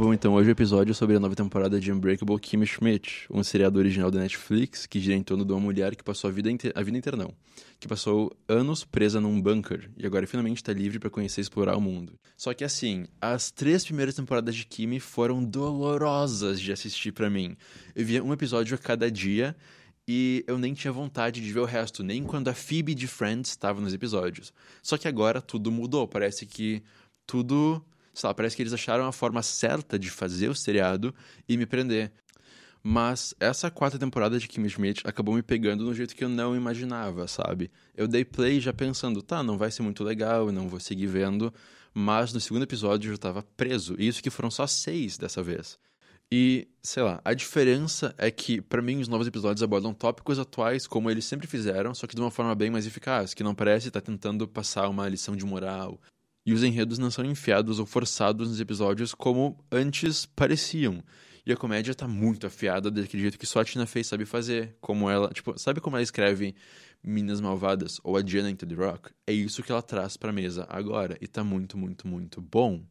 Bom, então hoje o episódio é sobre a nova temporada de Unbreakable Kimmy Schmidt, um seriado original da Netflix que gira em torno de uma mulher que passou a vida, inteira, a vida inteira não, que passou anos presa num bunker e agora finalmente está livre para conhecer e explorar o mundo. Só que assim, as três primeiras temporadas de Kimmy foram dolorosas de assistir para mim. Eu via um episódio a cada dia e eu nem tinha vontade de ver o resto, nem quando a Phoebe de Friends estava nos episódios. Só que agora tudo mudou, parece que tudo sei lá, parece que eles acharam a forma certa de fazer o seriado e me prender. Mas essa quarta temporada de Kim Schmidt acabou me pegando no jeito que eu não imaginava, sabe? Eu dei play já pensando, tá, não vai ser muito legal, não vou seguir vendo. Mas no segundo episódio eu já tava preso. E isso que foram só seis dessa vez. E, sei lá, a diferença é que, para mim, os novos episódios abordam tópicos atuais como eles sempre fizeram, só que de uma forma bem mais eficaz, que não parece estar tá tentando passar uma lição de moral e os enredos não são enfiados ou forçados nos episódios como antes pareciam. E a comédia tá muito afiada daquele jeito que só a Tina Fey sabe fazer. Como ela, tipo, sabe como ela escreve Minas Malvadas ou a Diana into the Rock? É isso que ela traz pra mesa agora. E tá muito, muito, muito bom.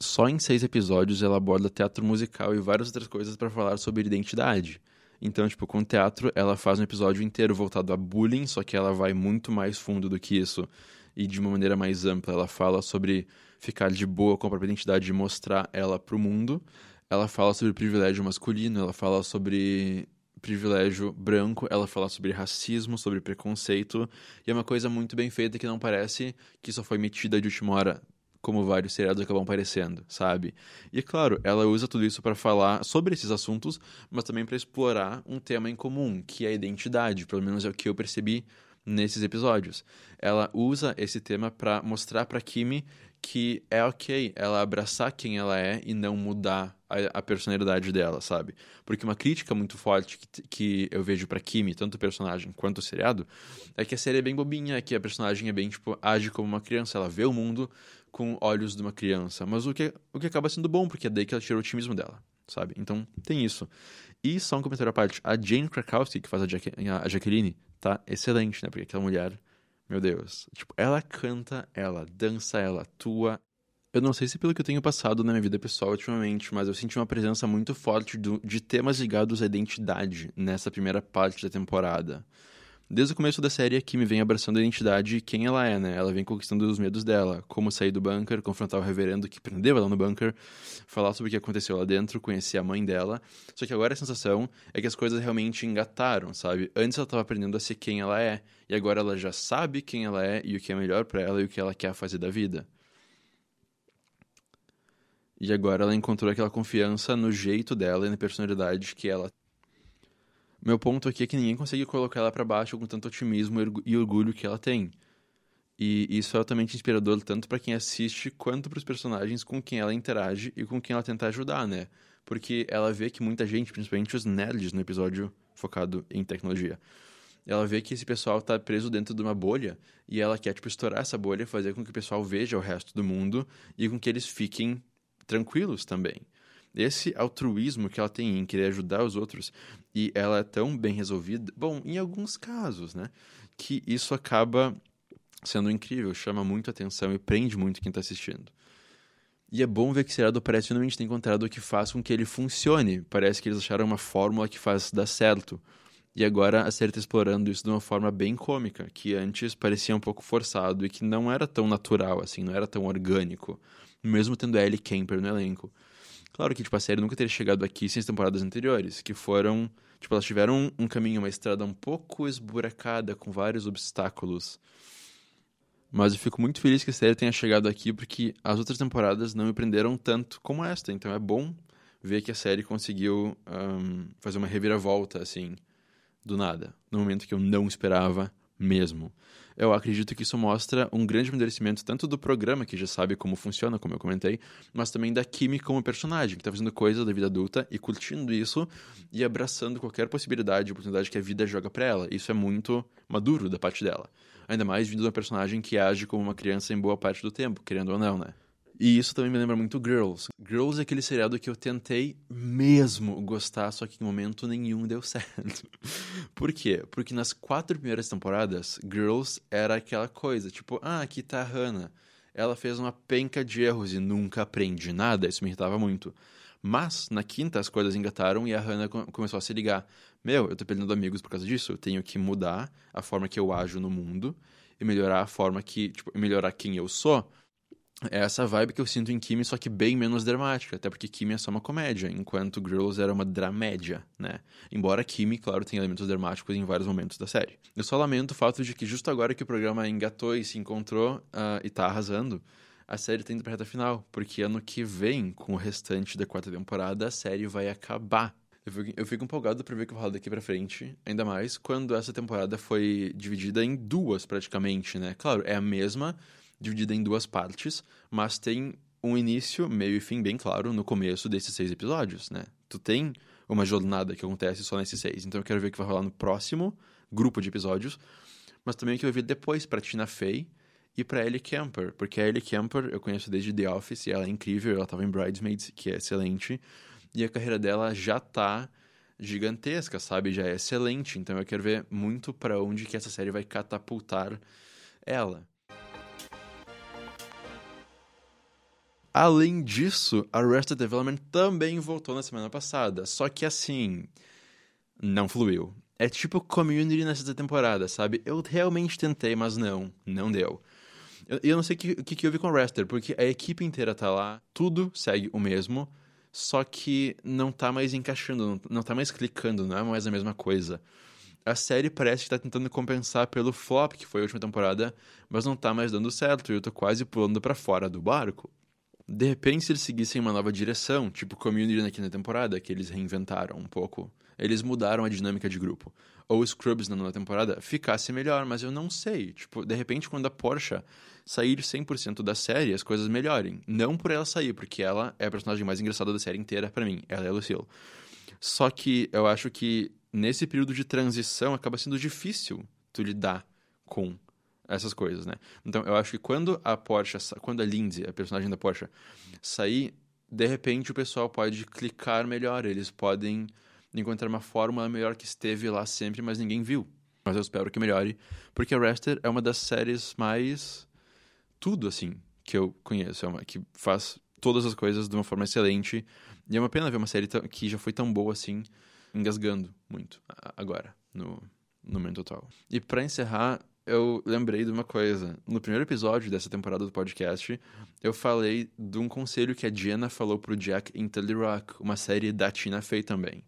Só em seis episódios ela aborda teatro musical e várias outras coisas para falar sobre identidade. Então, tipo, com teatro, ela faz um episódio inteiro voltado a bullying, só que ela vai muito mais fundo do que isso e de uma maneira mais ampla. Ela fala sobre ficar de boa com a própria identidade e mostrar ela para o mundo. Ela fala sobre privilégio masculino, ela fala sobre privilégio branco, ela fala sobre racismo, sobre preconceito, e é uma coisa muito bem feita que não parece que só foi metida de última hora, como vários seriados acabam parecendo, sabe? E claro, ela usa tudo isso para falar sobre esses assuntos, mas também para explorar um tema em comum, que é a identidade, pelo menos é o que eu percebi nesses episódios. Ela usa esse tema para mostrar para Kimi que é ok ela abraçar quem ela é e não mudar a, a personalidade dela, sabe? Porque uma crítica muito forte que, que eu vejo para Kimi, tanto o personagem quanto o seriado, é que a série é bem bobinha, que a personagem é bem, tipo, age como uma criança, ela vê o mundo com olhos de uma criança. Mas o que, o que acaba sendo bom, porque é daí que ela tira o otimismo dela, sabe? Então, tem isso. E só um comentário à parte, a Jane Krakowski, que faz a, Jaque, a Jaqueline, tá excelente, né? Porque aquela mulher, meu Deus, tipo, ela canta, ela dança, ela atua. Eu não sei se pelo que eu tenho passado na minha vida pessoal ultimamente, mas eu senti uma presença muito forte do, de temas ligados à identidade nessa primeira parte da temporada. Desde o começo da série, a Kim vem abraçando a identidade e quem ela é, né? Ela vem conquistando os medos dela, como sair do bunker, confrontar o reverendo que prendeu ela no bunker, falar sobre o que aconteceu lá dentro, conhecer a mãe dela. Só que agora a sensação é que as coisas realmente engataram, sabe? Antes ela estava aprendendo a ser quem ela é, e agora ela já sabe quem ela é e o que é melhor para ela e o que ela quer fazer da vida. E agora ela encontrou aquela confiança no jeito dela e na personalidade que ela meu ponto aqui é que ninguém consegue colocar ela para baixo com tanto otimismo e orgulho que ela tem. E isso é altamente inspirador tanto para quem assiste quanto para os personagens com quem ela interage e com quem ela tenta ajudar, né? Porque ela vê que muita gente, principalmente os nerds no episódio focado em tecnologia, ela vê que esse pessoal está preso dentro de uma bolha e ela quer tipo estourar essa bolha, fazer com que o pessoal veja o resto do mundo e com que eles fiquem tranquilos também esse altruísmo que ela tem em querer ajudar os outros e ela é tão bem resolvida, bom, em alguns casos, né, que isso acaba sendo incrível, chama muito atenção e prende muito quem está assistindo. E é bom ver que o seriado parece finalmente ter encontrado o que faz com que ele funcione. Parece que eles acharam uma fórmula que faz dar certo. E agora a série está explorando isso de uma forma bem cômica, que antes parecia um pouco forçado e que não era tão natural, assim, não era tão orgânico, mesmo tendo Ellie Kemper no elenco. Claro que, tipo, a série nunca teria chegado aqui sem as temporadas anteriores, que foram... Tipo, elas tiveram um, caminho, uma estrada um pouco esburacada, com vários obstáculos. Mas eu fico muito feliz que a série tenha chegado aqui, porque as outras temporadas não me prenderam tanto como esta. Então é bom ver que a série conseguiu um, fazer uma reviravolta, assim, do nada. No momento que eu não esperava mesmo. Eu acredito que isso mostra um grande amadurecimento tanto do programa, que já sabe como funciona, como eu comentei, mas também da Kimi como personagem, que está fazendo coisa da vida adulta e curtindo isso e abraçando qualquer possibilidade, oportunidade que a vida joga para ela. Isso é muito maduro da parte dela. Ainda mais vindo de uma personagem que age como uma criança em boa parte do tempo, querendo ou não, né? E isso também me lembra muito Girls. Girls é aquele seriado que eu tentei mesmo gostar, só que em momento nenhum deu certo. Por quê? Porque nas quatro primeiras temporadas, Girls era aquela coisa, tipo, ah, aqui tá a Hannah. Ela fez uma penca de erros e nunca aprende nada, isso me irritava muito. Mas, na quinta, as coisas engataram e a Hannah começou a se ligar. Meu, eu tô perdendo amigos por causa disso, eu tenho que mudar a forma que eu ajo no mundo e melhorar a forma que, tipo, melhorar quem eu sou é essa vibe que eu sinto em Kimi, só que bem menos dramática, até porque Kimi é só uma comédia, enquanto Girls era uma dramédia, né? Embora Kimi, claro, tenha elementos dramáticos em vários momentos da série. Eu só lamento o fato de que justo agora que o programa engatou e se encontrou uh, e tá arrasando, a série tá indo pra reta final, porque ano que vem, com o restante da quarta temporada, a série vai acabar. Eu fico, eu fico empolgado pra ver o que vai rolar daqui pra frente, ainda mais quando essa temporada foi dividida em duas, praticamente, né? Claro, é a mesma dividida em duas partes, mas tem um início, meio e fim bem claro no começo desses seis episódios, né? Tu tem uma jornada que acontece só nesses seis, então eu quero ver o que vai rolar no próximo grupo de episódios, mas também o que vai vir depois para Tina Fey e para Ellie Kemper, porque a Ellie Kemper eu conheço desde The Office e ela é incrível, ela estava em Bridesmaids, que é excelente, e a carreira dela já tá gigantesca, sabe? Já é excelente, então eu quero ver muito para onde que essa série vai catapultar ela. Além disso, Arrested Development também voltou na semana passada, só que assim, não fluiu. É tipo Community nessa temporada, sabe? Eu realmente tentei, mas não, não deu. Eu, eu não sei o que, que, que houve com Arrested, porque a equipe inteira tá lá, tudo segue o mesmo, só que não tá mais encaixando, não, não tá mais clicando, não é mais a mesma coisa. A série parece que tá tentando compensar pelo flop que foi a última temporada, mas não tá mais dando certo e eu tô quase pulando para fora do barco. De repente, se eles seguissem uma nova direção, tipo Community na quinta temporada, que eles reinventaram um pouco, eles mudaram a dinâmica de grupo. Ou Scrubs na nova temporada ficasse melhor, mas eu não sei. Tipo, de repente, quando a Porsche sair 100% da série, as coisas melhorem. Não por ela sair, porque ela é a personagem mais engraçada da série inteira para mim. Ela é a Lucille. Só que eu acho que nesse período de transição acaba sendo difícil tu lidar com essas coisas, né? Então, eu acho que quando a Porsche, quando a Lindsay, a personagem da Porsche, sair, de repente o pessoal pode clicar melhor, eles podem encontrar uma fórmula melhor que esteve lá sempre, mas ninguém viu. Mas eu espero que melhore, porque Arrested é uma das séries mais tudo assim que eu conheço, é uma que faz todas as coisas de uma forma excelente. E é uma pena ver uma série que já foi tão boa assim, engasgando muito agora, no, no momento atual. E para encerrar, eu lembrei de uma coisa. No primeiro episódio dessa temporada do podcast, eu falei de um conselho que a Diana falou pro Jack em Tully Rock, uma série da Tina Fey também.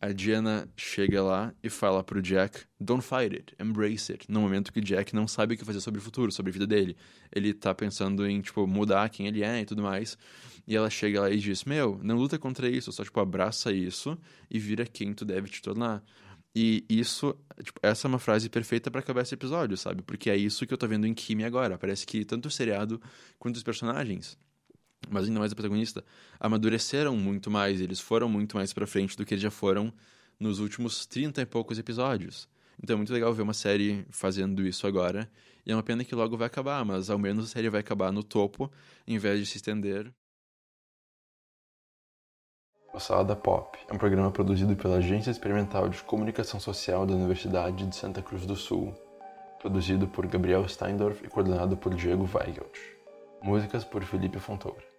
A Diana chega lá e fala pro Jack: Don't fight it, embrace it. No momento que Jack não sabe o que fazer sobre o futuro, sobre a vida dele. Ele tá pensando em, tipo, mudar quem ele é e tudo mais. E ela chega lá e diz: Meu, não luta contra isso, só, tipo, abraça isso e vira quem tu deve te tornar. E isso, tipo, essa é uma frase perfeita para acabar esse episódio, sabe? Porque é isso que eu tô vendo em Kimi agora. Parece que tanto o seriado quanto os personagens, mas ainda mais o protagonista, amadureceram muito mais, eles foram muito mais para frente do que eles já foram nos últimos 30 e poucos episódios. Então é muito legal ver uma série fazendo isso agora. E é uma pena que logo vai acabar, mas ao menos a série vai acabar no topo, em vez de se estender o Salada Pop é um programa produzido pela Agência Experimental de Comunicação Social da Universidade de Santa Cruz do Sul, produzido por Gabriel Steindorf e coordenado por Diego Weigelt. Músicas por Felipe Fontoura.